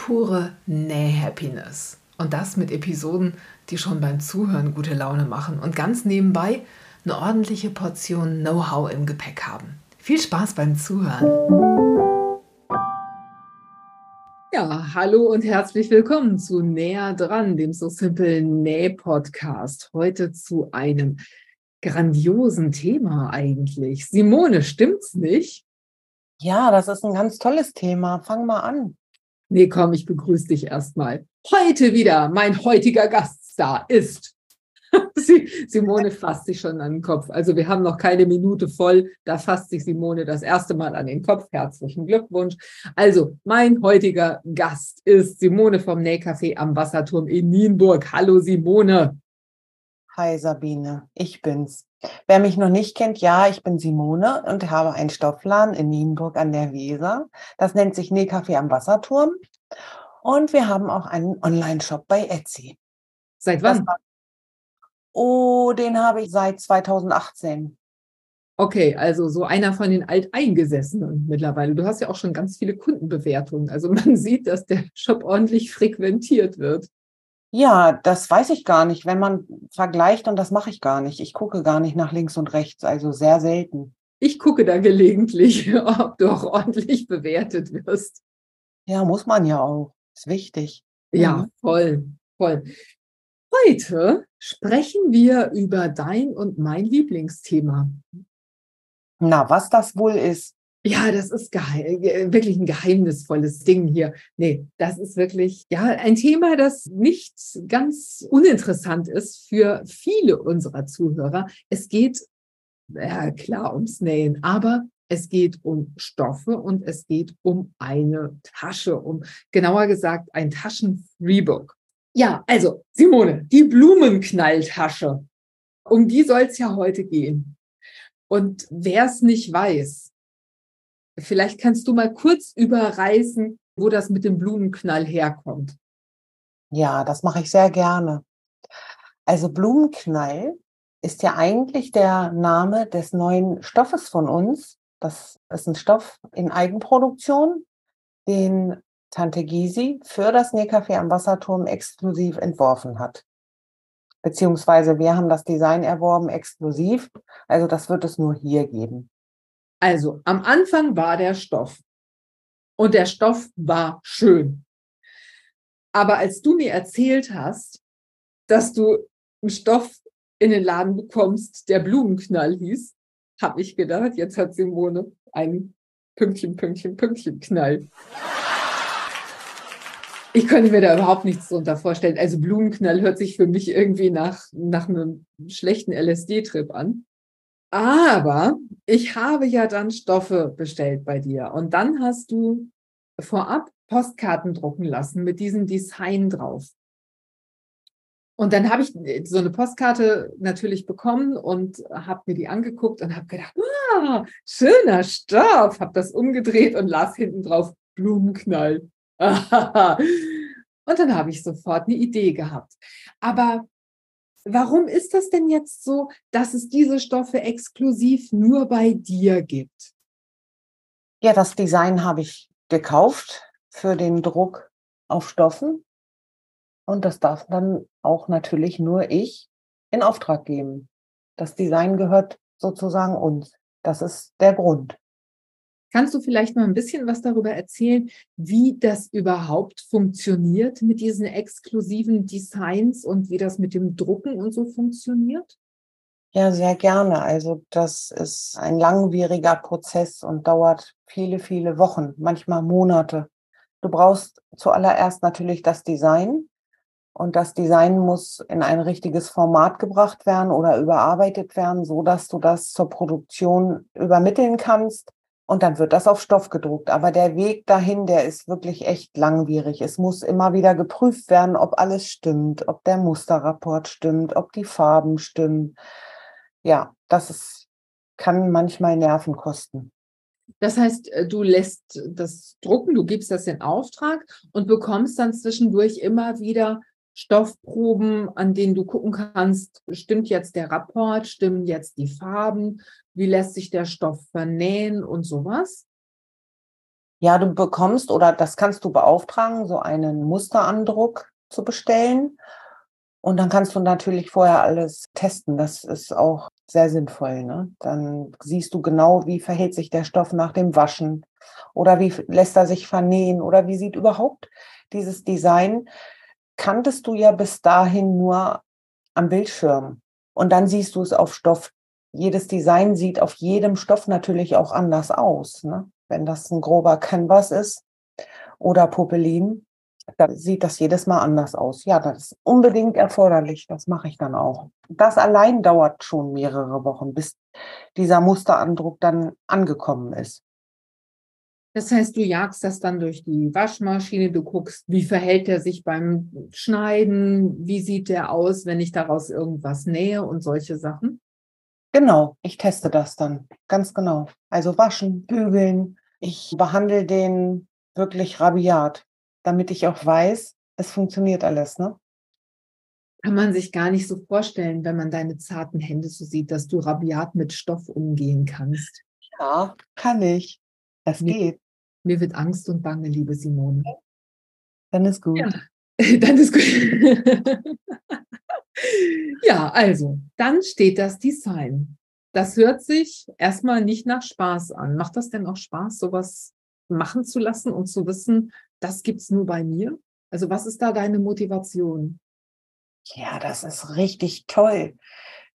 pure Näh-Happiness. Und das mit Episoden, die schon beim Zuhören gute Laune machen und ganz nebenbei eine ordentliche Portion Know-how im Gepäck haben. Viel Spaß beim Zuhören. Ja, hallo und herzlich willkommen zu Näher dran, dem So Simple Näh-Podcast. Heute zu einem grandiosen Thema eigentlich. Simone, stimmt's nicht? Ja, das ist ein ganz tolles Thema. Fang mal an. Nee, komm, ich begrüße dich erstmal. Heute wieder, mein heutiger Gaststar ist. Simone fasst sich schon an den Kopf. Also wir haben noch keine Minute voll. Da fasst sich Simone das erste Mal an den Kopf. Herzlichen Glückwunsch. Also mein heutiger Gast ist Simone vom Nähcafé am Wasserturm in Nienburg. Hallo Simone. Hi Sabine, ich bin's. Wer mich noch nicht kennt, ja, ich bin Simone und habe einen Stoffladen in Nienburg an der Weser. Das nennt sich Nähkaffee am Wasserturm. Und wir haben auch einen Online-Shop bei Etsy. Seit wann? War, oh, den habe ich seit 2018. Okay, also so einer von den Alteingesessenen mittlerweile. Du hast ja auch schon ganz viele Kundenbewertungen. Also man sieht, dass der Shop ordentlich frequentiert wird. Ja, das weiß ich gar nicht, wenn man vergleicht und das mache ich gar nicht. Ich gucke gar nicht nach links und rechts, also sehr selten. Ich gucke da gelegentlich, ob du auch ordentlich bewertet wirst. Ja, muss man ja auch. Ist wichtig. Ja, mhm. voll, voll. Heute sprechen wir über dein und mein Lieblingsthema. Na, was das wohl ist. Ja, das ist äh, wirklich ein geheimnisvolles Ding hier. Nee, das ist wirklich, ja, ein Thema, das nicht ganz uninteressant ist für viele unserer Zuhörer. Es geht, ja, klar, ums Nähen, aber es geht um Stoffe und es geht um eine Tasche, um genauer gesagt ein Taschen-Freebook. Ja, also Simone, die Blumenknalltasche. Um die soll es ja heute gehen. Und wer es nicht weiß, Vielleicht kannst du mal kurz überreißen, wo das mit dem Blumenknall herkommt. Ja, das mache ich sehr gerne. Also Blumenknall ist ja eigentlich der Name des neuen Stoffes von uns. Das ist ein Stoff in Eigenproduktion, den Tante Gysi für das Nähcafé am Wasserturm exklusiv entworfen hat. Beziehungsweise wir haben das Design erworben exklusiv. Also das wird es nur hier geben. Also am Anfang war der Stoff und der Stoff war schön. Aber als du mir erzählt hast, dass du einen Stoff in den Laden bekommst, der Blumenknall hieß, habe ich gedacht, jetzt hat Simone einen Pünktchen, Pünktchen, Pünktchen Knall. Ich könnte mir da überhaupt nichts drunter vorstellen. Also Blumenknall hört sich für mich irgendwie nach, nach einem schlechten LSD-Trip an. Aber ich habe ja dann Stoffe bestellt bei dir und dann hast du vorab Postkarten drucken lassen mit diesem Design drauf. Und dann habe ich so eine Postkarte natürlich bekommen und habe mir die angeguckt und habe gedacht, ah, schöner Stoff, habe das umgedreht und las hinten drauf Blumenknall. und dann habe ich sofort eine Idee gehabt. Aber Warum ist das denn jetzt so, dass es diese Stoffe exklusiv nur bei dir gibt? Ja, das Design habe ich gekauft für den Druck auf Stoffen. Und das darf dann auch natürlich nur ich in Auftrag geben. Das Design gehört sozusagen uns. Das ist der Grund. Kannst du vielleicht mal ein bisschen was darüber erzählen, wie das überhaupt funktioniert mit diesen exklusiven Designs und wie das mit dem Drucken und so funktioniert? Ja, sehr gerne. Also das ist ein langwieriger Prozess und dauert viele, viele Wochen, manchmal Monate. Du brauchst zuallererst natürlich das Design und das Design muss in ein richtiges Format gebracht werden oder überarbeitet werden, so dass du das zur Produktion übermitteln kannst Und dann wird das auf Stoff gedruckt. Aber der Weg dahin, der ist wirklich echt langwierig. Es muss immer wieder geprüft werden, ob alles stimmt, ob der Musterrapport stimmt, ob die Farben stimmen. Ja, das ist, kann manchmal Nerven kosten. Das heißt, äh, du lässt das drucken, du gibst das in Auftrag und bekommst dann zwischendurch immer wieder Stoffproben, an denen du gucken kannst, stimmt jetzt der Rapport, stimmen jetzt die Farben, wie lässt sich der Stoff vernähen und sowas? Ja, du bekommst oder das kannst du beauftragen, so einen Musterandruck zu bestellen. Und dann kannst du natürlich vorher alles testen. Das ist auch sehr sinnvoll. Ne? Dann siehst du genau, wie verhält sich der Stoff nach dem Waschen oder wie lässt er sich vernähen oder wie sieht überhaupt dieses Design. Kanntest du ja bis dahin nur am Bildschirm und dann siehst du es auf Stoff. Jedes Design sieht auf jedem Stoff natürlich auch anders aus. Ne? Wenn das ein grober Canvas ist oder Popelin, da sieht das jedes Mal anders aus. Ja, das ist unbedingt erforderlich. Das mache ich dann auch. Das allein dauert schon mehrere Wochen, bis dieser Musterandruck dann angekommen ist. Das heißt, du jagst das dann durch die Waschmaschine, du guckst, wie verhält er sich beim Schneiden, wie sieht der aus, wenn ich daraus irgendwas nähe und solche Sachen? Genau, ich teste das dann, ganz genau. Also waschen, bügeln. Ich behandle den wirklich rabiat damit ich auch weiß, es funktioniert alles, ne? Kann man sich gar nicht so vorstellen, wenn man deine zarten Hände so sieht, dass du rabiat mit Stoff umgehen kannst. Ja, kann ich. Das mir, geht. Mir wird Angst und Bange, liebe Simone. Dann ist gut. Ja, dann ist gut. ja, also, dann steht das Design. Das hört sich erstmal nicht nach Spaß an. Macht das denn auch Spaß, sowas machen zu lassen und zu wissen, das gibt es nur bei mir? Also was ist da deine Motivation? Ja, das ist richtig toll.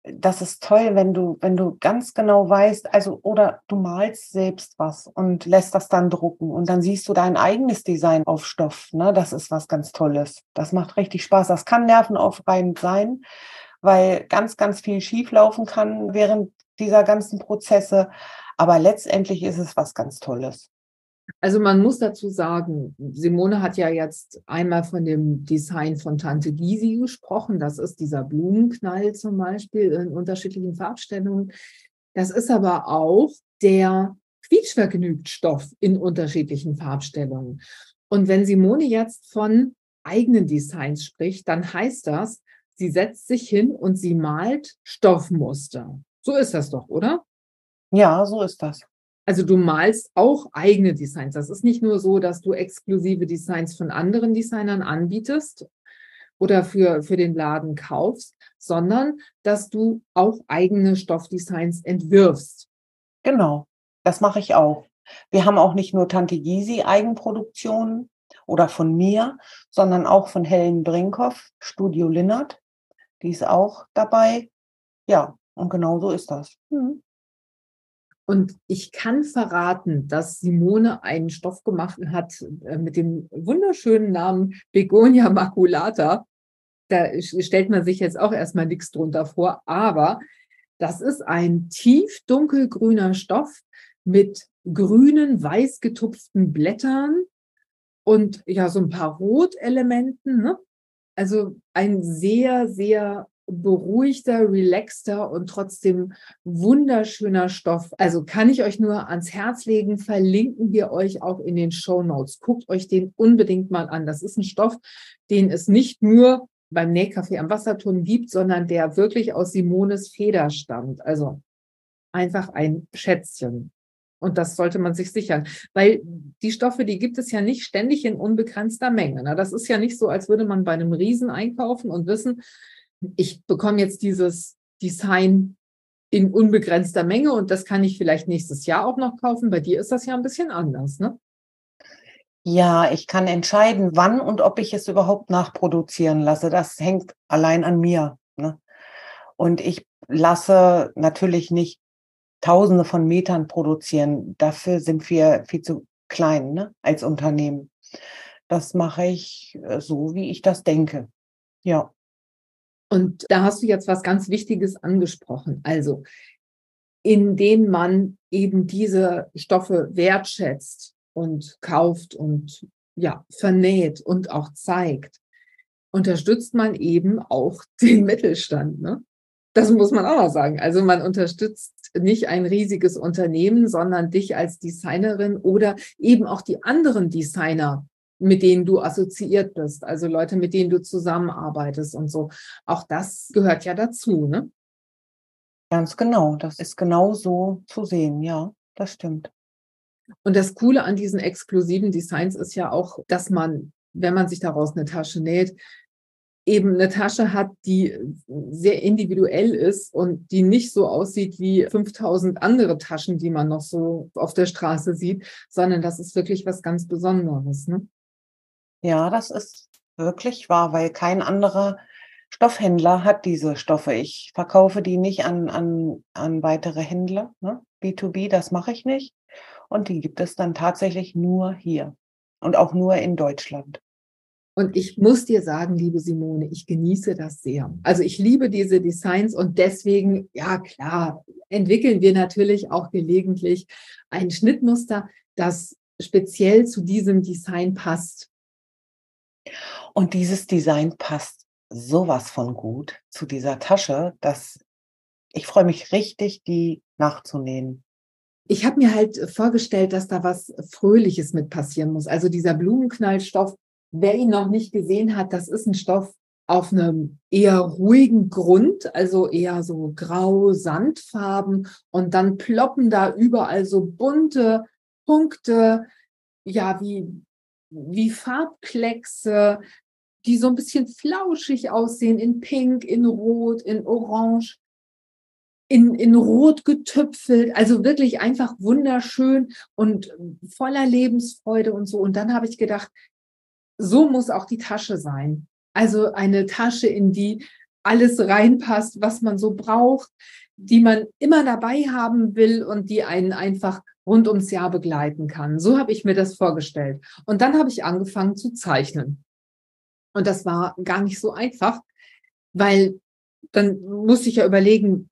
Das ist toll, wenn du, wenn du ganz genau weißt, also, oder du malst selbst was und lässt das dann drucken und dann siehst du dein eigenes Design auf Stoff. Ne? Das ist was ganz Tolles. Das macht richtig Spaß. Das kann nervenaufreibend sein, weil ganz, ganz viel schieflaufen kann während dieser ganzen Prozesse. Aber letztendlich ist es was ganz Tolles. Also man muss dazu sagen, Simone hat ja jetzt einmal von dem Design von Tante Gysi gesprochen. Das ist dieser Blumenknall zum Beispiel in unterschiedlichen Farbstellungen. Das ist aber auch der quietschvergnügt Stoff in unterschiedlichen Farbstellungen. Und wenn Simone jetzt von eigenen Designs spricht, dann heißt das, sie setzt sich hin und sie malt Stoffmuster. So ist das doch, oder? Ja, so ist das. Also du malst auch eigene Designs. Das ist nicht nur so, dass du exklusive Designs von anderen Designern anbietest oder für, für den Laden kaufst, sondern dass du auch eigene Stoffdesigns entwirfst. Genau, das mache ich auch. Wir haben auch nicht nur Tante Gysi Eigenproduktionen oder von mir, sondern auch von Helen Brinkhoff, Studio Linnert. Die ist auch dabei. Ja, und genau so ist das. Mhm. Und ich kann verraten, dass Simone einen Stoff gemacht hat äh, mit dem wunderschönen Namen Begonia maculata. Da stellt man sich jetzt auch erstmal nichts drunter vor, aber das ist ein tief dunkelgrüner Stoff mit grünen, weiß getupften Blättern und ja, so ein paar Rotelementen. Ne? Also ein sehr, sehr beruhigter, relaxter und trotzdem wunderschöner Stoff. Also kann ich euch nur ans Herz legen, verlinken wir euch auch in den Show Notes. Guckt euch den unbedingt mal an. Das ist ein Stoff, den es nicht nur beim Nähcafé am Wasserturm gibt, sondern der wirklich aus Simones Feder stammt. Also einfach ein Schätzchen. Und das sollte man sich sichern, weil die Stoffe, die gibt es ja nicht ständig in unbegrenzter Menge. Das ist ja nicht so, als würde man bei einem Riesen einkaufen und wissen, ich bekomme jetzt dieses Design in unbegrenzter Menge und das kann ich vielleicht nächstes Jahr auch noch kaufen. Bei dir ist das ja ein bisschen anders, ne? Ja, ich kann entscheiden, wann und ob ich es überhaupt nachproduzieren lasse. Das hängt allein an mir. Ne? Und ich lasse natürlich nicht Tausende von Metern produzieren. Dafür sind wir viel zu klein ne? als Unternehmen. Das mache ich äh, so, wie ich das denke. Ja. Und da hast du jetzt was ganz Wichtiges angesprochen. Also, indem man eben diese Stoffe wertschätzt und kauft und ja, vernäht und auch zeigt, unterstützt man eben auch den Mittelstand. Ne? Das muss man auch mal sagen. Also man unterstützt nicht ein riesiges Unternehmen, sondern dich als Designerin oder eben auch die anderen Designer, mit denen du assoziiert bist, also Leute, mit denen du zusammenarbeitest und so. Auch das gehört ja dazu, ne? Ganz genau, das ist genau so zu sehen, ja, das stimmt. Und das Coole an diesen exklusiven Designs ist ja auch, dass man, wenn man sich daraus eine Tasche näht, eben eine Tasche hat, die sehr individuell ist und die nicht so aussieht wie 5000 andere Taschen, die man noch so auf der Straße sieht, sondern das ist wirklich was ganz Besonderes. Ne? Ja, das ist wirklich wahr, weil kein anderer Stoffhändler hat diese Stoffe. Ich verkaufe die nicht an, an, an weitere Händler. Ne? B2B, das mache ich nicht. Und die gibt es dann tatsächlich nur hier und auch nur in Deutschland. Und ich muss dir sagen, liebe Simone, ich genieße das sehr. Also ich liebe diese Designs und deswegen, ja klar, entwickeln wir natürlich auch gelegentlich ein Schnittmuster, das speziell zu diesem Design passt. Und dieses Design passt sowas von gut zu dieser Tasche, dass ich freue mich richtig, die nachzunehmen. Ich habe mir halt vorgestellt, dass da was Fröhliches mit passieren muss. Also dieser Blumenknallstoff, wer ihn noch nicht gesehen hat, das ist ein Stoff auf einem eher ruhigen Grund, also eher so grau Sandfarben und dann ploppen da überall so bunte Punkte, ja, wie, wie Farbkleckse, die so ein bisschen flauschig aussehen in Pink, in Rot, in Orange, in, in Rot getüpfelt, also wirklich einfach wunderschön und voller Lebensfreude und so. Und dann habe ich gedacht, so muss auch die Tasche sein. Also eine Tasche, in die alles reinpasst, was man so braucht, die man immer dabei haben will und die einen einfach rund ums Jahr begleiten kann. So habe ich mir das vorgestellt. Und dann habe ich angefangen zu zeichnen. Und das war gar nicht so einfach, weil dann musste ich ja überlegen,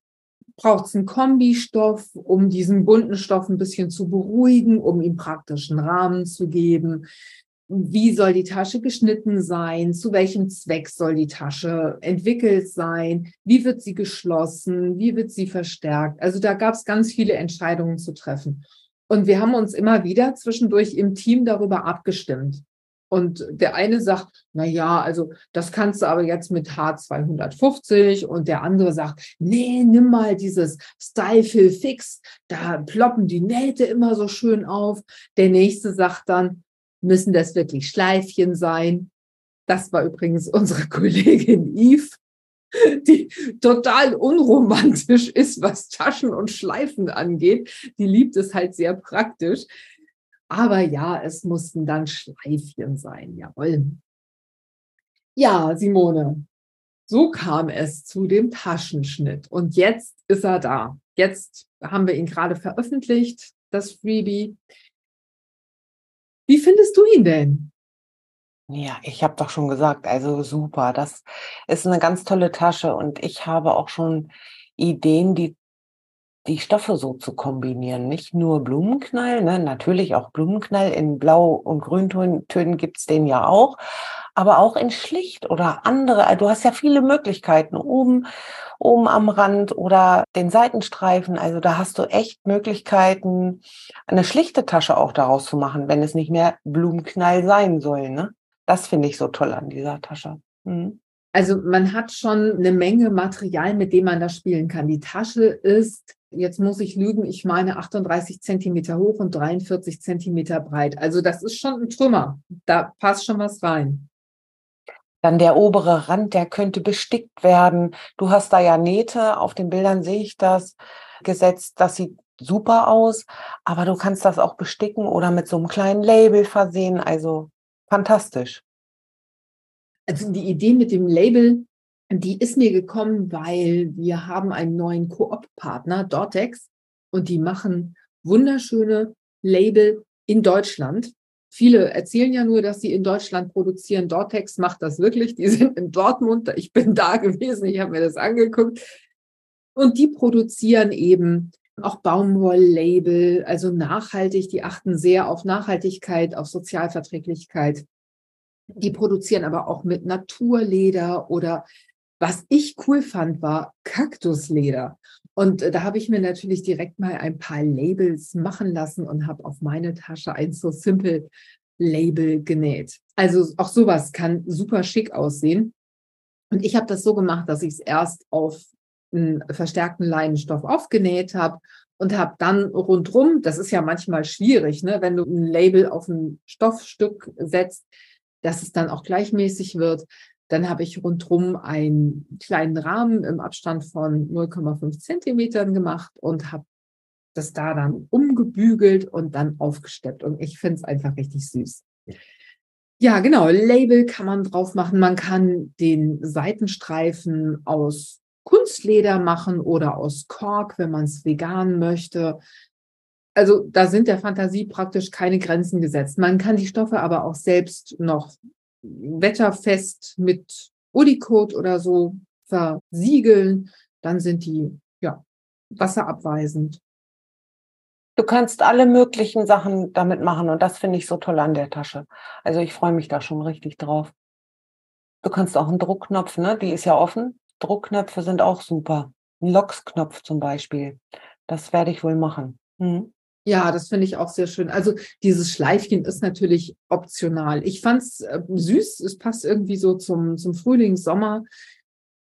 braucht es einen Kombistoff, um diesen bunten Stoff ein bisschen zu beruhigen, um ihm praktischen Rahmen zu geben wie soll die Tasche geschnitten sein, zu welchem Zweck soll die Tasche entwickelt sein, wie wird sie geschlossen, wie wird sie verstärkt. Also da gab es ganz viele Entscheidungen zu treffen. Und wir haben uns immer wieder zwischendurch im Team darüber abgestimmt. Und der eine sagt, na ja, also das kannst du aber jetzt mit H250 und der andere sagt, nee, nimm mal dieses Style Fill Fix, da ploppen die Nähte immer so schön auf. Der nächste sagt dann, Müssen das wirklich Schleifchen sein? Das war übrigens unsere Kollegin Yves, die total unromantisch ist, was Taschen und Schleifen angeht. Die liebt es halt sehr praktisch. Aber ja, es mussten dann Schleifchen sein, jawohl. Ja, Simone, so kam es zu dem Taschenschnitt. Und jetzt ist er da. Jetzt haben wir ihn gerade veröffentlicht, das Freebie. Wie findest du ihn denn? Ja, ich habe doch schon gesagt, also super. Das ist eine ganz tolle Tasche und ich habe auch schon Ideen, die die Stoffe so zu kombinieren. Nicht nur Blumenknall, ne? natürlich auch Blumenknall in Blau- und Grüntönen gibt es den ja auch, aber auch in schlicht oder andere. Du hast ja viele Möglichkeiten oben, oben am Rand oder den Seitenstreifen. Also da hast du echt Möglichkeiten, eine schlichte Tasche auch daraus zu machen, wenn es nicht mehr Blumenknall sein soll. Ne? Das finde ich so toll an dieser Tasche. Mhm. Also man hat schon eine Menge Material, mit dem man da spielen kann. Die Tasche ist, jetzt muss ich lügen, ich meine 38 Zentimeter hoch und 43 Zentimeter breit. Also das ist schon ein Trümmer. Da passt schon was rein. Dann der obere Rand, der könnte bestickt werden. Du hast da ja Nähte, auf den Bildern sehe ich das gesetzt. Das sieht super aus, aber du kannst das auch besticken oder mit so einem kleinen Label versehen. Also fantastisch. Also die Idee mit dem Label, die ist mir gekommen, weil wir haben einen neuen Koop-Partner, Dortex, und die machen wunderschöne Label in Deutschland. Viele erzählen ja nur, dass sie in Deutschland produzieren. Dortex macht das wirklich. Die sind in Dortmund. Ich bin da gewesen. Ich habe mir das angeguckt. Und die produzieren eben auch Baumwolllabel, also nachhaltig, die achten sehr auf Nachhaltigkeit, auf Sozialverträglichkeit. Die produzieren aber auch mit Naturleder oder was ich cool fand, war Kaktusleder. Und äh, da habe ich mir natürlich direkt mal ein paar Labels machen lassen und habe auf meine Tasche ein so simple Label genäht. Also auch sowas kann super schick aussehen. Und ich habe das so gemacht, dass ich es erst auf einen verstärkten Leinenstoff aufgenäht habe und habe dann rundrum, das ist ja manchmal schwierig, ne, wenn du ein Label auf ein Stoffstück setzt, dass es dann auch gleichmäßig wird. Dann habe ich rundrum einen kleinen Rahmen im Abstand von 0,5 Zentimetern gemacht und habe das da dann umgebügelt und dann aufgesteppt. Und ich finde es einfach richtig süß. Ja, genau. Label kann man drauf machen. Man kann den Seitenstreifen aus Kunstleder machen oder aus Kork, wenn man es vegan möchte. Also da sind der Fantasie praktisch keine Grenzen gesetzt. Man kann die Stoffe aber auch selbst noch wetterfest mit Unicode oder so versiegeln. Dann sind die ja wasserabweisend. Du kannst alle möglichen Sachen damit machen und das finde ich so toll an der Tasche. Also ich freue mich da schon richtig drauf. Du kannst auch einen Druckknopf, ne? Die ist ja offen. Druckknöpfe sind auch super. Ein Locksknopf zum Beispiel. Das werde ich wohl machen. Mhm. Ja, das finde ich auch sehr schön. Also dieses Schleifchen ist natürlich optional. Ich fand es äh, süß. Es passt irgendwie so zum, zum Frühling, Sommer.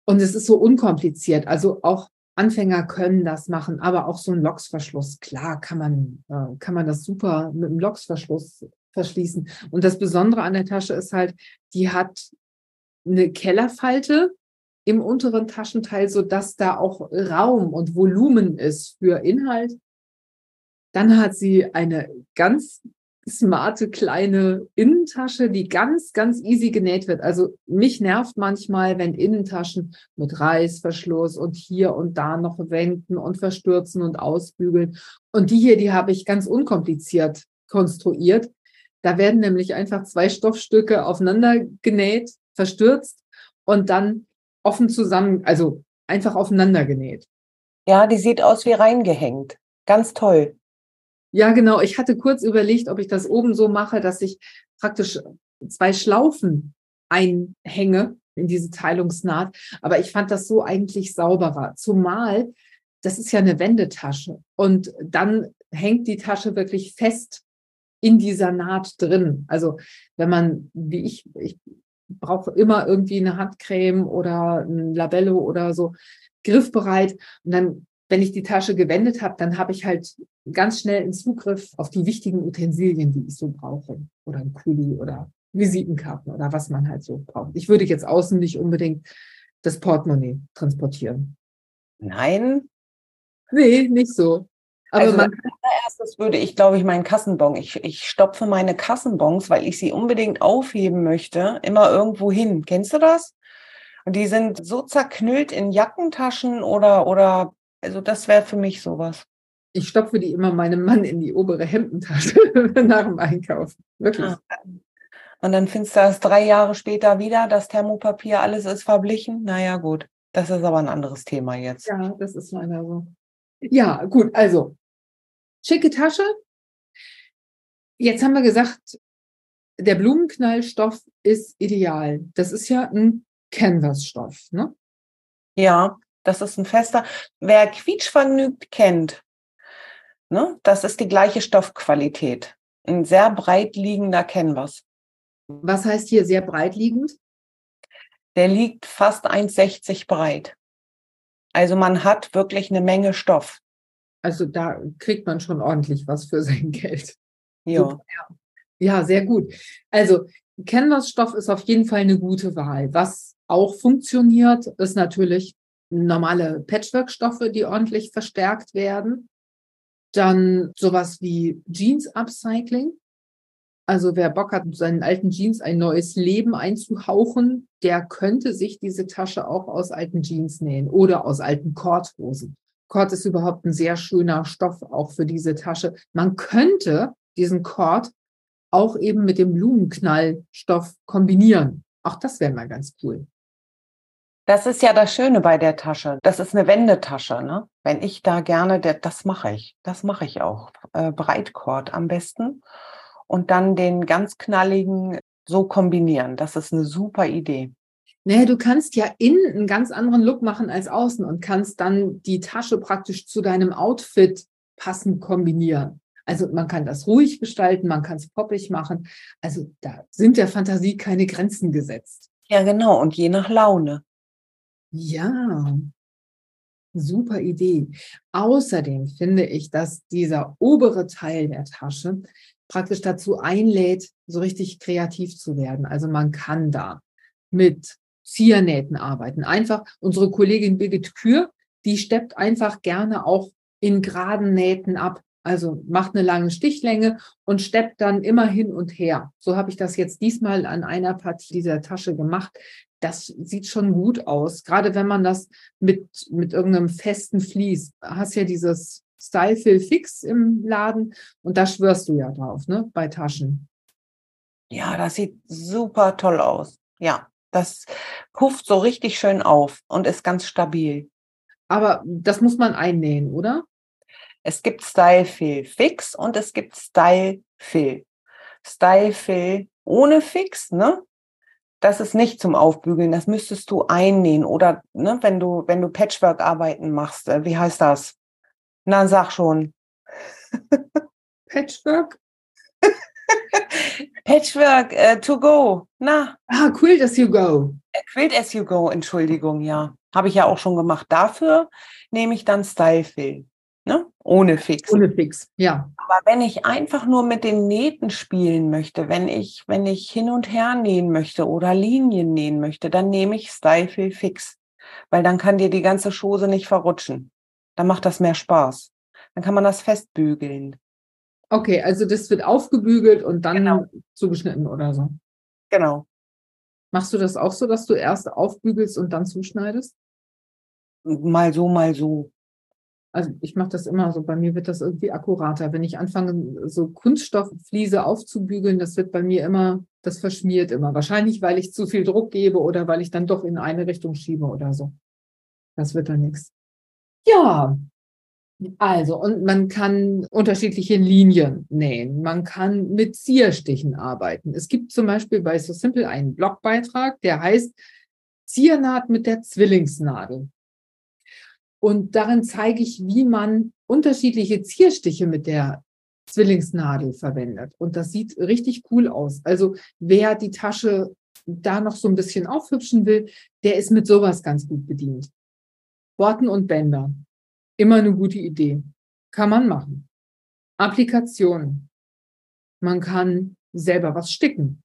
Und es ist so unkompliziert. Also auch Anfänger können das machen, aber auch so ein Loksverschluss. Klar kann man, äh, kann man das super mit einem Loksverschluss verschließen. Und das Besondere an der Tasche ist halt, die hat eine Kellerfalte, im unteren Taschenteil, so dass da auch Raum und Volumen ist für Inhalt. Dann hat sie eine ganz smarte kleine Innentasche, die ganz, ganz easy genäht wird. Also mich nervt manchmal, wenn Innentaschen mit Reißverschluss und hier und da noch wenden und verstürzen und ausbügeln. Und die hier, die habe ich ganz unkompliziert konstruiert. Da werden nämlich einfach zwei Stoffstücke aufeinander genäht, verstürzt und dann offen zusammen, also einfach aufeinander genäht. Ja, die sieht aus wie reingehängt. Ganz toll. Ja, genau. Ich hatte kurz überlegt, ob ich das oben so mache, dass ich praktisch zwei Schlaufen einhänge in diese Teilungsnaht. Aber ich fand das so eigentlich sauberer. Zumal, das ist ja eine Wendetasche. Und dann hängt die Tasche wirklich fest in dieser Naht drin. Also wenn man, wie ich, ich brauche immer irgendwie eine Handcreme oder ein Labello oder so griffbereit. Und dann, wenn ich die Tasche gewendet habe, dann habe ich halt ganz schnell einen Zugriff auf die wichtigen Utensilien, die ich so brauche. Oder ein Kuli oder Visitenkarten oder was man halt so braucht. Ich würde jetzt außen nicht unbedingt das Portemonnaie transportieren. Nein? Nee, nicht so. Aber also man erstes würde ich, glaube ich, meinen Kassenbon. Ich, ich stopfe meine Kassenbons, weil ich sie unbedingt aufheben möchte, immer irgendwo hin. Kennst du das? Und die sind so zerknüllt in Jackentaschen oder, oder, also das wäre für mich sowas. Ich stopfe die immer meinem Mann in die obere Hemdentasche nach dem Einkaufen. Wirklich. Ah. Und dann findest du das drei Jahre später wieder, das Thermopapier, alles ist verblichen. Naja, gut. Das ist aber ein anderes Thema jetzt. Ja, das ist leider so. Ja, gut. Also, Schicke Tasche. Jetzt haben wir gesagt, der Blumenknallstoff ist ideal. Das ist ja ein Canvas-Stoff, ne? Ja, das ist ein fester. Wer quietschvergnügt kennt, ne, das ist die gleiche Stoffqualität. Ein sehr breit liegender Canvas. Was heißt hier sehr breit liegend? Der liegt fast 1,60 breit. Also man hat wirklich eine Menge Stoff. Also da kriegt man schon ordentlich was für sein Geld. Ja. Ja, sehr gut. Also Canvas-Stoff ist auf jeden Fall eine gute Wahl. Was auch funktioniert, ist natürlich normale Patchwork-Stoffe, die ordentlich verstärkt werden. Dann sowas wie Jeans-Upcycling. Also wer Bock hat, seinen alten Jeans ein neues Leben einzuhauchen, der könnte sich diese Tasche auch aus alten Jeans nähen oder aus alten Korthosen. Kord ist überhaupt ein sehr schöner Stoff auch für diese Tasche. Man könnte diesen Kord auch eben mit dem Blumenknallstoff kombinieren. Auch das wäre mal ganz cool. Das ist ja das Schöne bei der Tasche. Das ist eine Wendetasche. Ne? Wenn ich da gerne, das mache ich. Das mache ich auch. Äh, Breitkord am besten. Und dann den ganz knalligen so kombinieren. Das ist eine super Idee. Naja, du kannst ja innen einen ganz anderen Look machen als außen und kannst dann die Tasche praktisch zu deinem Outfit passend kombinieren. Also man kann das ruhig gestalten, man kann es poppig machen. Also da sind der Fantasie keine Grenzen gesetzt. Ja, genau. Und je nach Laune. Ja, super Idee. Außerdem finde ich, dass dieser obere Teil der Tasche praktisch dazu einlädt, so richtig kreativ zu werden. Also man kann da mit Ziernähten arbeiten. Einfach unsere Kollegin Birgit Kür, die steppt einfach gerne auch in geraden Nähten ab. Also macht eine lange Stichlänge und steppt dann immer hin und her. So habe ich das jetzt diesmal an einer Partie dieser Tasche gemacht das sieht schon gut aus. Gerade wenn man das mit, mit irgendeinem festen Vlies, hast ja dieses Style Fill Fix im Laden und da schwörst du ja drauf, ne, bei Taschen. Ja, das sieht super toll aus. Ja, das pufft so richtig schön auf und ist ganz stabil. Aber das muss man einnähen, oder? Es gibt Style Fill Fix und es gibt Style Fill. Style Fill ohne Fix, ne? das ist nicht zum Aufbügeln, das müsstest du einnähen oder ne, wenn du wenn du Patchwork-Arbeiten machst, äh, wie heißt das? Na, sag schon. Patchwork? Patchwork uh, to go. Na. Ah, Quilt as you go. Äh, Quilt as you go, Entschuldigung, ja. Habe ich ja auch schon gemacht. Dafür nehme ich dann Style Fill. Ne? Ohne Fix. Ohne Fix, ja. Aber wenn ich einfach nur mit den Nähten spielen möchte, wenn ich, wenn ich hin und her nähen möchte oder Linien nähen möchte, dann nehme ich Style Fix. Weil dann kann dir die ganze Schose nicht verrutschen. Dann macht das mehr Spaß. Dann kann man das festbügeln. Okay, also das wird aufgebügelt und dann genau. zugeschnitten oder so. Genau. Machst du das auch so, dass du erst aufbügelst und dann zuschneidest? Mal so, mal so. Also ich mache das immer so, bei mir wird das irgendwie akkurater. Wenn ich anfange, so Kunststofffliese aufzubügeln, das wird bei mir immer, das verschmiert immer. Wahrscheinlich, weil ich zu viel Druck gebe oder weil ich dann doch in eine Richtung schiebe oder so. Das wird dann nichts. Ja, also, und man kann unterschiedliche Linien nähen. Man kann mit Zierstichen arbeiten. Es gibt zum Beispiel bei So Simple einen Blogbeitrag, der heißt Ziernaht mit der Zwillingsnadel. Und darin zeige ich, wie man unterschiedliche Zierstiche mit der Zwillingsnadel verwendet. Und das sieht richtig cool aus. Also wer die Tasche da noch so ein bisschen aufhübschen will, der ist mit sowas ganz gut bedient. Borten und Bänder. Immer eine gute Idee. Kann man machen. Applikationen. Man kann selber was sticken.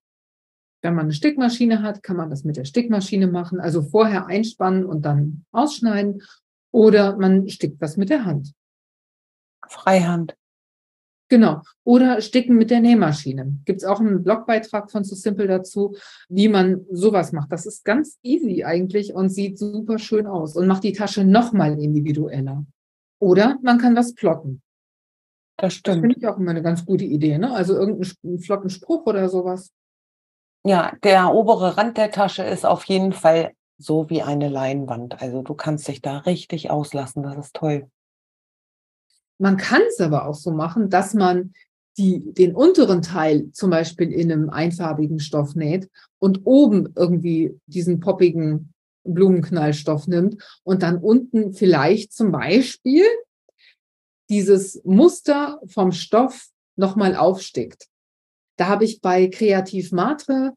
Wenn man eine Stickmaschine hat, kann man das mit der Stickmaschine machen. Also vorher einspannen und dann ausschneiden oder man stickt was mit der Hand. Freihand. Genau. Oder sticken mit der Nähmaschine. Gibt es auch einen Blogbeitrag von So Simple dazu, wie man sowas macht. Das ist ganz easy eigentlich und sieht super schön aus und macht die Tasche nochmal individueller. Oder man kann was plotten. Das stimmt. Das finde ich auch immer eine ganz gute Idee. Ne? Also irgendeinen flotten Spruch oder sowas. Ja, der obere Rand der Tasche ist auf jeden Fall so wie eine Leinwand. Also du kannst dich da richtig auslassen. Das ist toll. Man kann es aber auch so machen, dass man die, den unteren Teil zum Beispiel in einem einfarbigen Stoff näht und oben irgendwie diesen poppigen Blumenknallstoff nimmt und dann unten vielleicht zum Beispiel dieses Muster vom Stoff nochmal aufstickt. Da habe ich bei Kreativ Matre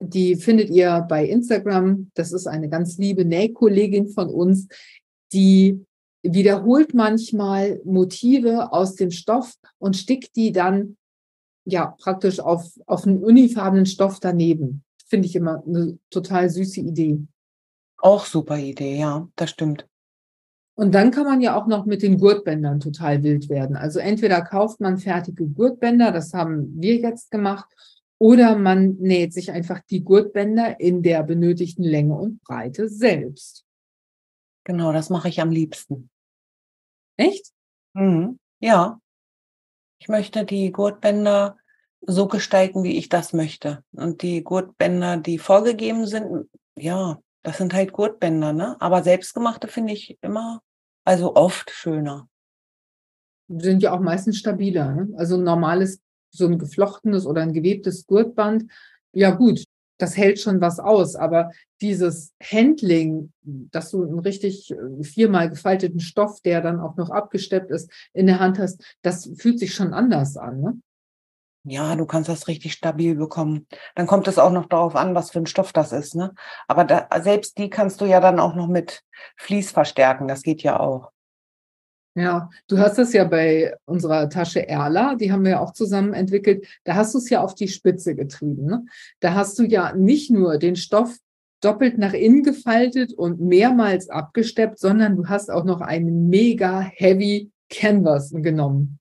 die findet ihr bei Instagram. Das ist eine ganz liebe Nähkollegin von uns, die wiederholt manchmal Motive aus dem Stoff und stickt die dann ja praktisch auf, auf einen unifarbenen Stoff daneben. Finde ich immer eine total süße Idee. Auch super Idee, ja, das stimmt. Und dann kann man ja auch noch mit den Gurtbändern total wild werden. Also entweder kauft man fertige Gurtbänder, das haben wir jetzt gemacht, oder man näht sich einfach die Gurtbänder in der benötigten Länge und Breite selbst. Genau, das mache ich am liebsten. Echt? Mhm. Ja. Ich möchte die Gurtbänder so gestalten, wie ich das möchte. Und die Gurtbänder, die vorgegeben sind, ja, Das sind halt Gurtbänder, ne? Aber selbstgemachte finde ich immer, also oft schöner. Sind ja auch meistens stabiler. Ne? Also ein normales, so ein geflochtenes oder ein gewebtes Gurtband, ja gut, das hält schon was aus, aber dieses Handling, dass du einen richtig äh, viermal gefalteten Stoff, der dann auch noch abgesteppt ist, in der Hand hast, das fühlt sich schon anders an. Ne? Ja, du kannst das richtig stabil bekommen. Dann kommt es auch noch darauf an, was für ein Stoff das ist. Ne? Aber da, selbst die kannst du ja dann auch noch mit Vlies verstärken. Das geht ja auch. Ja, du hast das ja bei unserer Tasche Erla, die haben wir ja auch zusammen entwickelt. Da hast du es ja auf die Spitze getrieben. Ne? Da hast du ja nicht nur den Stoff doppelt nach innen gefaltet und mehrmals abgesteppt, sondern du hast auch noch einen mega heavy Canvas genommen.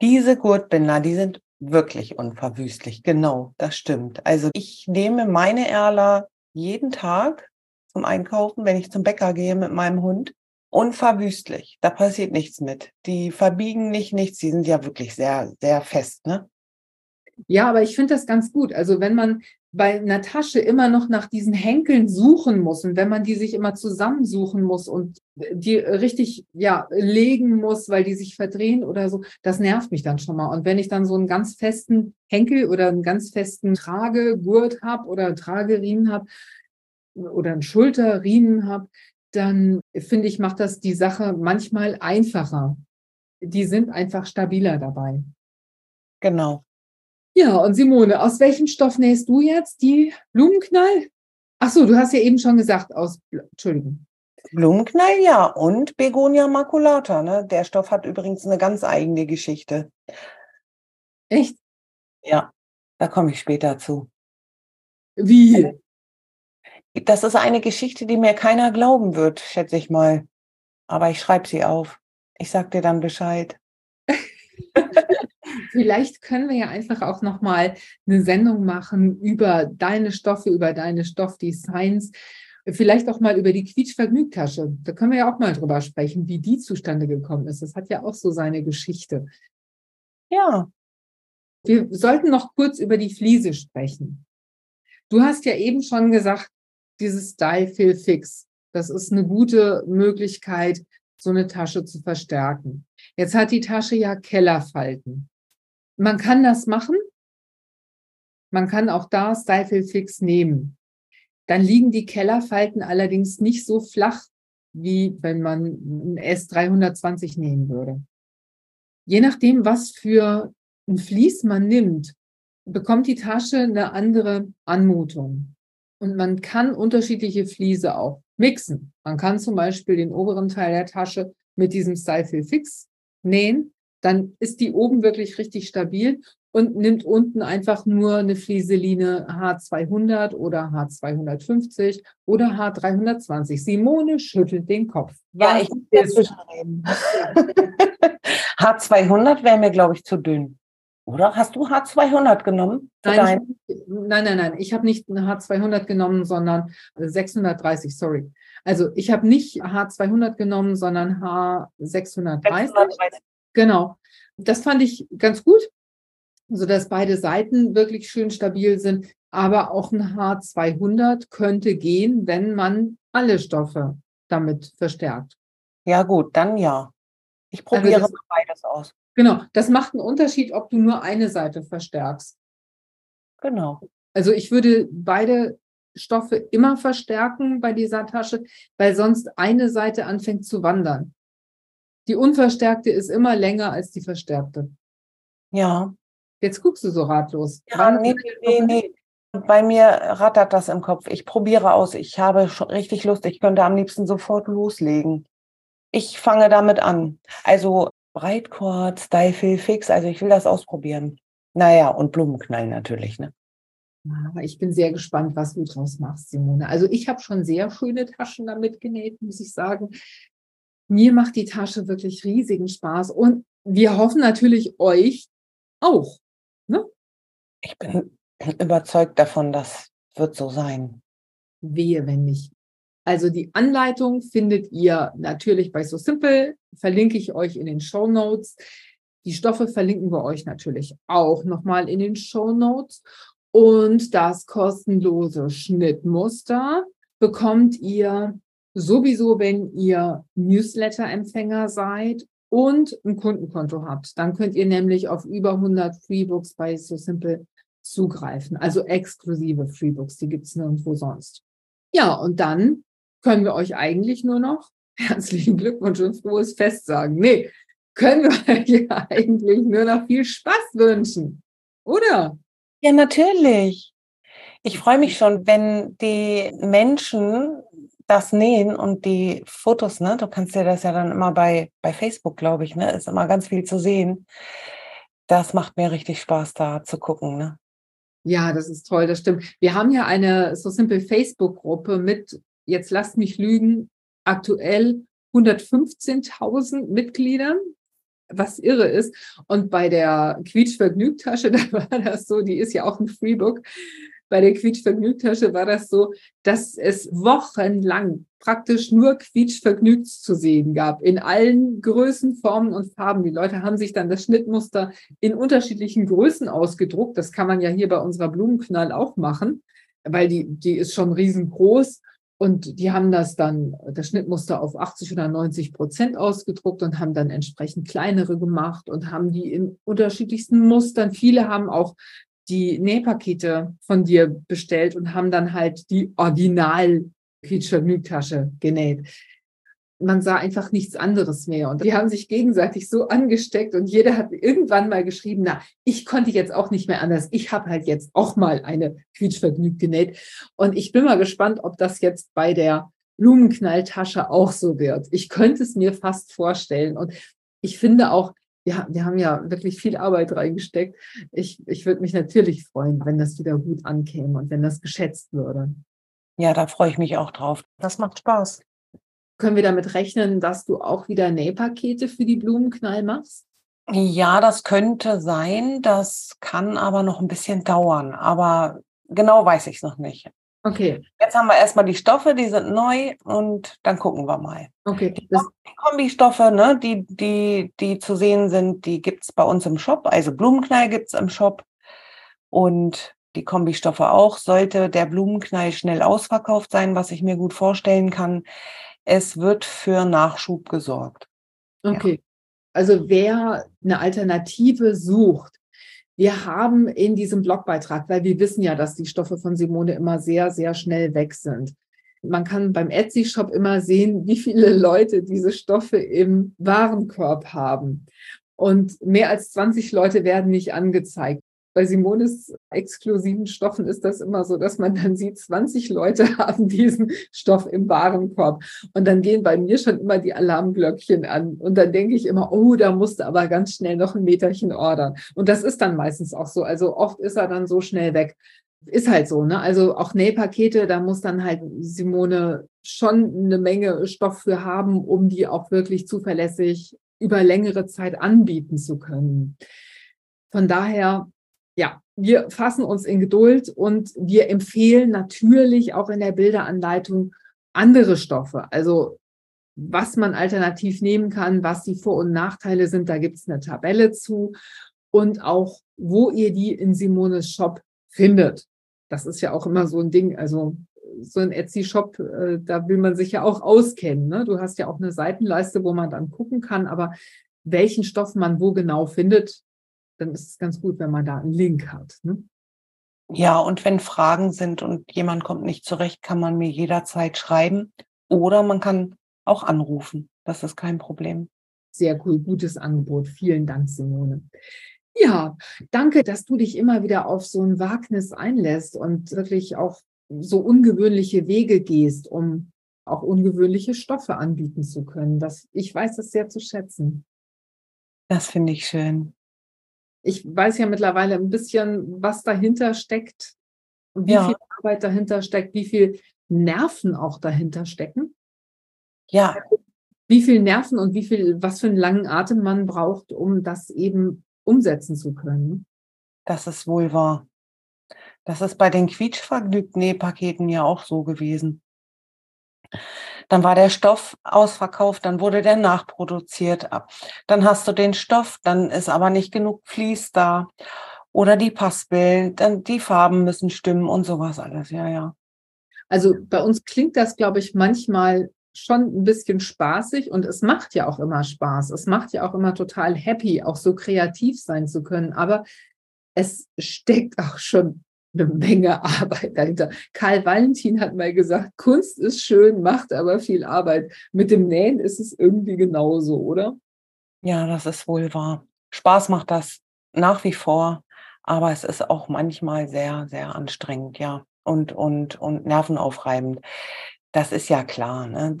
Diese Gurtbinder, die sind wirklich unverwüstlich. Genau, das stimmt. Also ich nehme meine Erla jeden Tag zum Einkaufen, wenn ich zum Bäcker gehe mit meinem Hund unverwüstlich. Da passiert nichts mit. Die verbiegen nicht nichts. Die sind ja wirklich sehr, sehr fest, ne? Ja, aber ich finde das ganz gut. Also wenn man bei einer Tasche immer noch nach diesen Henkeln suchen muss und wenn man die sich immer zusammensuchen muss und die richtig ja legen muss, weil die sich verdrehen oder so, das nervt mich dann schon mal. Und wenn ich dann so einen ganz festen Henkel oder einen ganz festen Tragegurt habe oder Trageriemen habe oder einen Schulterriemen habe, dann finde ich, macht das die Sache manchmal einfacher. Die sind einfach stabiler dabei. Genau. Ja, und Simone, aus welchem Stoff nähst du jetzt die Blumenknall? Ach so, du hast ja eben schon gesagt aus, Entschuldigung. Blumenknall, ja, und Begonia maculata. Ne? Der Stoff hat übrigens eine ganz eigene Geschichte. Echt? Ja, da komme ich später zu. Wie? Das ist eine Geschichte, die mir keiner glauben wird, schätze ich mal. Aber ich schreibe sie auf. Ich sag dir dann Bescheid. Vielleicht können wir ja einfach auch noch mal eine Sendung machen über deine Stoffe, über deine Stoffdesigns. Vielleicht auch mal über die Quietschvergnügtasche. Da können wir ja auch mal drüber sprechen, wie die zustande gekommen ist. Das hat ja auch so seine Geschichte. Ja. Wir sollten noch kurz über die Fliese sprechen. Du hast ja eben schon gesagt, dieses Style Fill Fix. Das ist eine gute Möglichkeit, so eine Tasche zu verstärken. Jetzt hat die Tasche ja Kellerfalten. Man kann das machen. Man kann auch da Style Fix nehmen. Dann liegen die Kellerfalten allerdings nicht so flach, wie wenn man ein S320 nehmen würde. Je nachdem, was für ein Vlies man nimmt, bekommt die Tasche eine andere Anmutung. Und man kann unterschiedliche Fliese auch mixen. Man kann zum Beispiel den oberen Teil der Tasche mit diesem Style Fix nähen. Dann ist die oben wirklich richtig stabil und nimmt unten einfach nur eine Flieseline H200 oder H250 oder H320. Simone schüttelt den Kopf. Ja, ich muss jetzt beschreiben. H200 wäre mir, glaube ich, zu dünn. Oder hast du H200 genommen? Nein, ich, nein, nein, nein. Ich habe nicht eine H200 genommen, sondern 630, sorry. Also ich habe nicht H200 genommen, sondern H630. 630. Genau. Das fand ich ganz gut, sodass beide Seiten wirklich schön stabil sind. Aber auch ein H200 könnte gehen, wenn man alle Stoffe damit verstärkt. Ja gut, dann ja. Ich also probiere also beides aus. Genau, das macht einen Unterschied, ob du nur eine Seite verstärkst. Genau. Also ich würde beide Stoffe immer verstärken bei dieser Tasche, weil sonst eine Seite anfängt zu wandern. Die unverstärkte ist immer länger als die verstärkte. Ja. Jetzt guckst du so ratlos. Ja, nee, nee, nee. Bei mir rattert das im Kopf. Ich probiere aus. Ich habe schon richtig Lust. Ich könnte am liebsten sofort loslegen. Ich fange damit an. Also Breitcord, Style Fill Fix, also ich will das ausprobieren. Naja, und Blumenknall natürlich, ne? Ich bin sehr gespannt, was du draus machst, Simone. Also ich habe schon sehr schöne Taschen damit genäht, muss ich sagen. Mir macht die Tasche wirklich riesigen Spaß und wir hoffen natürlich euch auch. Ne? Ich bin überzeugt davon, das wird so sein. Wehe, wenn nicht. Also die Anleitung findet ihr natürlich bei So Simple, verlinke ich euch in den Show Notes. Die Stoffe verlinken wir euch natürlich auch nochmal in den Show Notes. Und das kostenlose Schnittmuster bekommt ihr sowieso, wenn ihr Newsletter-Empfänger seid und ein Kundenkonto habt. Dann könnt ihr nämlich auf über 100 Freebooks bei So Simple zugreifen. Also exklusive Freebooks, die gibt es nirgendwo sonst. Ja, und dann können wir euch eigentlich nur noch herzlichen Glückwunsch und frohes Fest sagen. Nee, können wir euch eigentlich nur noch viel Spaß wünschen. Oder? Ja, natürlich. Ich freue mich schon, wenn die Menschen das nähen und die Fotos, ne, du kannst dir das ja dann immer bei, bei Facebook, glaube ich, ne, ist immer ganz viel zu sehen. Das macht mir richtig Spaß, da zu gucken, ne? Ja, das ist toll, das stimmt. Wir haben ja eine so simple Facebook-Gruppe mit, jetzt lasst mich lügen, aktuell 115.000 Mitgliedern, was irre ist. Und bei der Quietsch-Vergnügtasche, da war das so, die ist ja auch ein Freebook, bei der Quietsch-Vergnügtasche war das so, dass es wochenlang praktisch nur Quietsch-Vergnügt zu sehen gab, in allen Größen, Formen und Farben. Die Leute haben sich dann das Schnittmuster in unterschiedlichen Größen ausgedruckt. Das kann man ja hier bei unserer Blumenknall auch machen, weil die, die ist schon riesengroß. Und die haben das dann, das Schnittmuster auf 80 oder 90 Prozent ausgedruckt und haben dann entsprechend kleinere gemacht und haben die in unterschiedlichsten Mustern. Viele haben auch die Nähpakete von dir bestellt und haben dann halt die Original Quietsch-Vergnügtasche genäht. Man sah einfach nichts anderes mehr. Und die haben sich gegenseitig so angesteckt und jeder hat irgendwann mal geschrieben, na, ich konnte jetzt auch nicht mehr anders. Ich habe halt jetzt auch mal eine Quietschvergnügt genäht. Und ich bin mal gespannt, ob das jetzt bei der Blumenknalltasche auch so wird. Ich könnte es mir fast vorstellen. Und ich finde auch, ja, wir haben ja wirklich viel Arbeit reingesteckt. Ich, ich würde mich natürlich freuen, wenn das wieder gut ankäme und wenn das geschätzt würde. Ja, da freue ich mich auch drauf. Das macht Spaß. Können wir damit rechnen, dass du auch wieder Nähpakete für die Blumenknall machst? Ja, das könnte sein. Das kann aber noch ein bisschen dauern. Aber genau weiß ich es noch nicht. Okay. Jetzt haben wir erstmal die Stoffe, die sind neu und dann gucken wir mal. Okay. Die, die Kombistoffe, ne, die, die, die zu sehen sind, die gibt es bei uns im Shop. Also Blumenknall gibt es im Shop und die Kombistoffe auch. Sollte der Blumenknall schnell ausverkauft sein, was ich mir gut vorstellen kann, es wird für Nachschub gesorgt. Okay. Ja. Also wer eine Alternative sucht, wir haben in diesem Blogbeitrag, weil wir wissen ja, dass die Stoffe von Simone immer sehr, sehr schnell weg sind. Man kann beim Etsy-Shop immer sehen, wie viele Leute diese Stoffe im Warenkorb haben. Und mehr als 20 Leute werden nicht angezeigt. Bei Simones exklusiven Stoffen ist das immer so, dass man dann sieht, 20 Leute haben diesen Stoff im Warenkorb. Und dann gehen bei mir schon immer die Alarmglöckchen an. Und dann denke ich immer, oh, da musste aber ganz schnell noch ein Meterchen ordern. Und das ist dann meistens auch so. Also oft ist er dann so schnell weg. Ist halt so, ne? Also auch Nähpakete, da muss dann halt Simone schon eine Menge Stoff für haben, um die auch wirklich zuverlässig über längere Zeit anbieten zu können. Von daher ja, wir fassen uns in Geduld und wir empfehlen natürlich auch in der Bilderanleitung andere Stoffe. Also was man alternativ nehmen kann, was die Vor- und Nachteile sind, da gibt es eine Tabelle zu und auch, wo ihr die in Simones Shop findet. Das ist ja auch immer so ein Ding. Also so ein Etsy-Shop, äh, da will man sich ja auch auskennen. Ne? Du hast ja auch eine Seitenleiste, wo man dann gucken kann, aber welchen Stoff man wo genau findet, dann ist es ganz gut, wenn man da einen Link hat. Ne? Ja, und wenn Fragen sind und jemand kommt nicht zurecht, kann man mir jederzeit schreiben oder man kann auch anrufen. Das ist kein Problem. Sehr cool, gutes Angebot. Vielen Dank, Simone. Ja, danke, dass du dich immer wieder auf so ein Wagnis einlässt und wirklich auch so ungewöhnliche Wege gehst, um auch ungewöhnliche Stoffe anbieten zu können. Das, ich weiß das sehr zu schätzen. Das finde ich schön ich weiß ja mittlerweile ein bisschen, was dahinter steckt, wie ja. viel Arbeit dahinter steckt, wie viel Nerven auch dahinter stecken. Ja. Wie viel Nerven und wie viel, was für einen langen Atem man braucht, um das eben umsetzen zu können. Das ist wohl wahr. Das ist bei den quietschvergnügten Nähpaketen ja auch so gewesen. Dann war der Stoff ausverkauft, dann wurde der nachproduziert. Dann hast du den Stoff, dann ist aber nicht genug Vlies da. Oder die Passbild, dann die Farben müssen stimmen und sowas alles, ja, ja. Also bei uns klingt das, glaube ich, manchmal schon ein bisschen spaßig und es macht ja auch immer Spaß. Es macht ja auch immer total happy, auch so kreativ sein zu können. Aber es steckt auch schon eine Menge Arbeit dahinter. Karl Valentin hat mal gesagt, Kunst ist schön, macht aber viel Arbeit. Mit dem Nähen ist es irgendwie genauso, oder? Ja, das ist wohl wahr. Spaß macht das nach wie vor, aber es ist auch manchmal sehr, sehr anstrengend, ja, und, und, und nervenaufreibend. Das ist ja klar. Ne?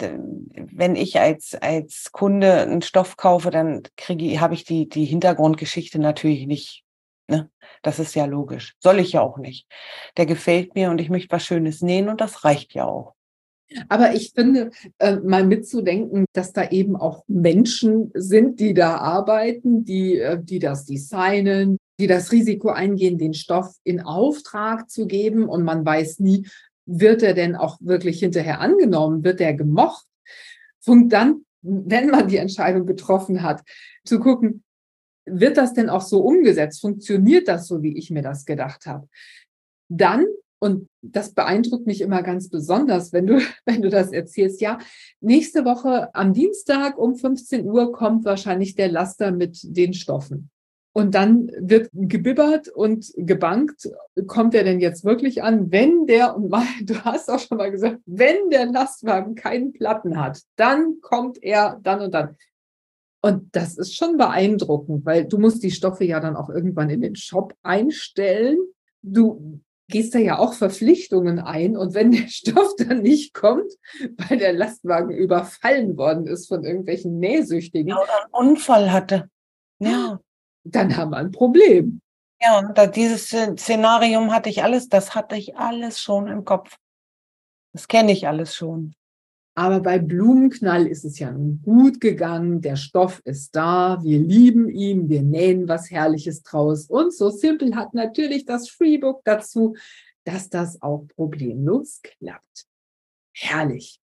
Wenn ich als, als Kunde einen Stoff kaufe, dann kriege habe ich die, die Hintergrundgeschichte natürlich nicht Ne? Das ist ja logisch. Soll ich ja auch nicht. Der gefällt mir und ich möchte was Schönes nähen und das reicht ja auch. Aber ich finde, äh, mal mitzudenken, dass da eben auch Menschen sind, die da arbeiten, die, äh, die das designen, die das Risiko eingehen, den Stoff in Auftrag zu geben und man weiß nie, wird er denn auch wirklich hinterher angenommen, wird er gemocht? Und dann, wenn man die Entscheidung getroffen hat, zu gucken, wird das denn auch so umgesetzt? Funktioniert das so, wie ich mir das gedacht habe? Dann, und das beeindruckt mich immer ganz besonders, wenn du, wenn du das erzählst, ja, nächste Woche am Dienstag um 15 Uhr kommt wahrscheinlich der Laster mit den Stoffen. Und dann wird gebibbert und gebankt, kommt er denn jetzt wirklich an, wenn der, und mal, du hast auch schon mal gesagt, wenn der Lastwagen keinen Platten hat, dann kommt er dann und dann. Und das ist schon beeindruckend, weil du musst die Stoffe ja dann auch irgendwann in den Shop einstellen. Du gehst da ja auch Verpflichtungen ein. Und wenn der Stoff dann nicht kommt, weil der Lastwagen überfallen worden ist von irgendwelchen Nähsüchtigen. Ja, oder einen Unfall hatte. Ja. Dann haben wir ein Problem. Ja, und dieses Szenarium hatte ich alles, das hatte ich alles schon im Kopf. Das kenne ich alles schon. Aber bei Blumenknall ist es ja nun gut gegangen. Der Stoff ist da. Wir lieben ihn. Wir nähen was Herrliches draus. Und so simpel hat natürlich das Freebook dazu, dass das auch problemlos klappt. Herrlich.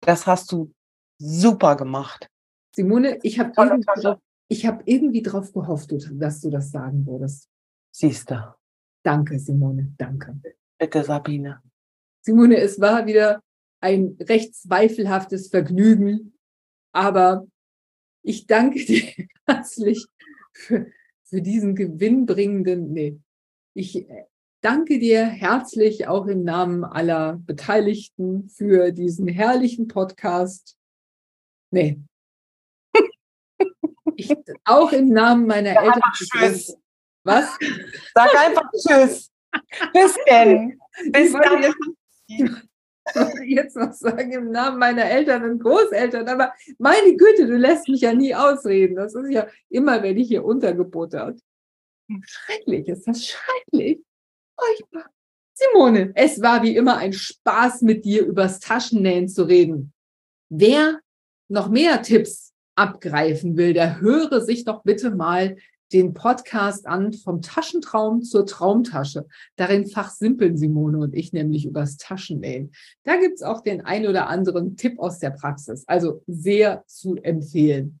Das hast du super gemacht. Simone, ich habe irgendwie, ich hab irgendwie drauf gehofft, dass du das sagen würdest. Siehst du. Danke, Simone. Danke. Bitte, Sabine. Simone, es war wieder ein recht zweifelhaftes Vergnügen. Aber ich danke dir herzlich für, für diesen gewinnbringenden, nee, ich danke dir herzlich auch im Namen aller Beteiligten für diesen herrlichen Podcast. Nee. Ich, auch im Namen meiner Sag Eltern. Tschüss. Was? Sag einfach Tschüss. Bis denn. Bis dann jetzt noch sagen im Namen meiner Eltern und Großeltern, aber meine Güte, du lässt mich ja nie ausreden. Das ist ja immer, wenn ich hier untergebuttert. Schrecklich, ist das schrecklich. Simone, es war wie immer ein Spaß mit dir übers Taschennähen zu reden. Wer noch mehr Tipps abgreifen will, der höre sich doch bitte mal den Podcast an vom Taschentraum zur Traumtasche. Darin fachsimpeln Simone und ich nämlich übers Taschennähen. Da gibt es auch den ein oder anderen Tipp aus der Praxis. Also sehr zu empfehlen.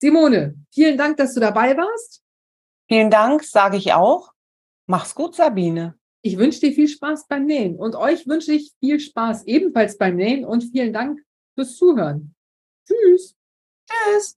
Simone, vielen Dank, dass du dabei warst. Vielen Dank, sage ich auch. Mach's gut, Sabine. Ich wünsche dir viel Spaß beim Nähen und euch wünsche ich viel Spaß ebenfalls beim Nähen und vielen Dank fürs Zuhören. Tschüss. Tschüss.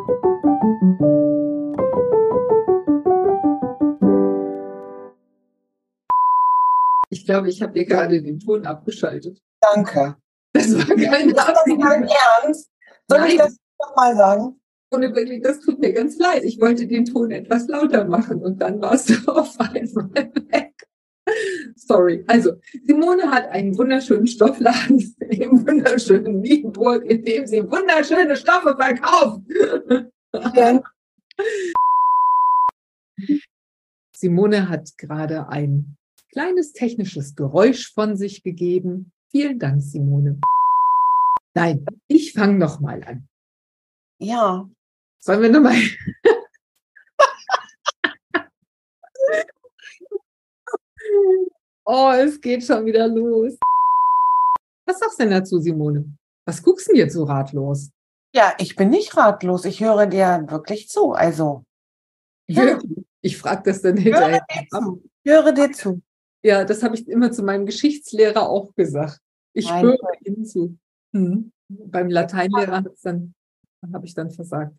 Glaube, ich habe dir gerade den Ton abgeschaltet. Danke. Das war kein kein Ernst. Soll Nein. ich das nochmal sagen? Ohne wirklich, das tut mir ganz leid. Ich wollte den Ton etwas lauter machen und dann warst du auf einmal weg. Sorry. Also, Simone hat einen wunderschönen Stoffladen im wunderschönen Wiedenburg, in dem sie wunderschöne Stoffe verkauft. Ja. Simone hat gerade ein kleines technisches Geräusch von sich gegeben. Vielen Dank, Simone. Nein, ich fange noch mal an. Ja. Sollen wir noch mal? oh, es geht schon wieder los. Was sagst du denn dazu, Simone? Was guckst du denn jetzt so ratlos? Ja, ich bin nicht ratlos. Ich höre dir wirklich zu. Also. Ja. Ich frage das dann hinterher. Ich höre dir zu. Ja, das habe ich immer zu meinem Geschichtslehrer auch gesagt. Ich Nein. höre ihm zu. Hm. Beim Lateinlehrer dann habe ich dann versagt.